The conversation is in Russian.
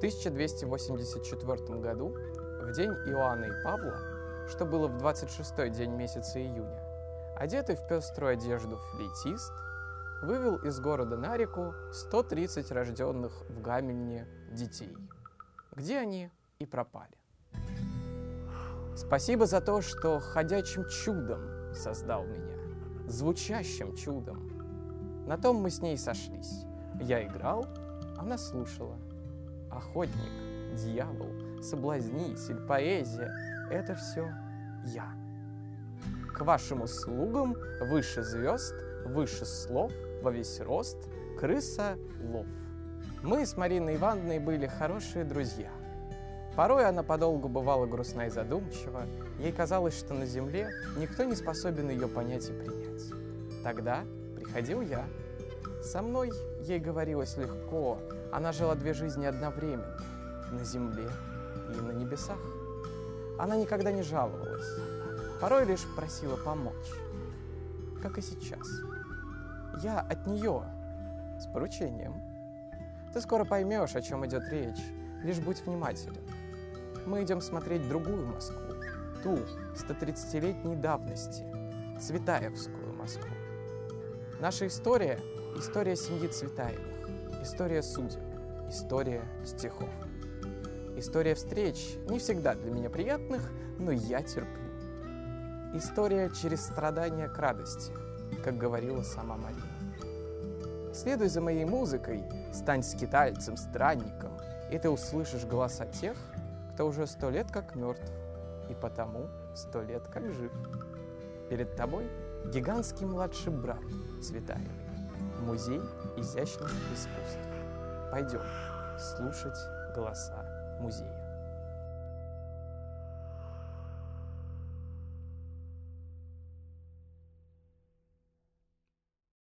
1284 году, в день Иоанна и Павла, что было в 26-й день месяца июня, одетый в пеструю одежду флейтист вывел из города на реку 130 рожденных в Гамельне детей, где они и пропали. Спасибо за то, что ходячим чудом создал меня, звучащим чудом. На том мы с ней сошлись. Я играл, она слушала. Охотник, дьявол, соблазнитель, поэзия — это все я. К вашим услугам выше звезд, выше слов, во весь рост, крыса лов. Мы с Мариной Ивановной были хорошие друзья. Порой она подолгу бывала грустна и задумчива. Ей казалось, что на земле никто не способен ее понять и принять. Тогда приходил я. Со мной ей говорилось легко. Она жила две жизни одновременно. На земле и на небесах. Она никогда не жаловалась. Порой лишь просила помочь. Как и сейчас. Я от нее с поручением. Ты скоро поймешь, о чем идет речь. Лишь будь внимателен. Мы идем смотреть другую Москву, ту 130-летней давности, Цветаевскую Москву. Наша история – история семьи Цветаевых, история судеб, история стихов. История встреч не всегда для меня приятных, но я терплю. История через страдания к радости, как говорила сама Марина. Следуй за моей музыкой, стань скитальцем, странником, и ты услышишь голоса тех, кто уже сто лет как мертв, и потому сто лет как жив. Перед тобой гигантский младший брат Цветаевой, музей изящных искусств. Пойдем слушать голоса музея.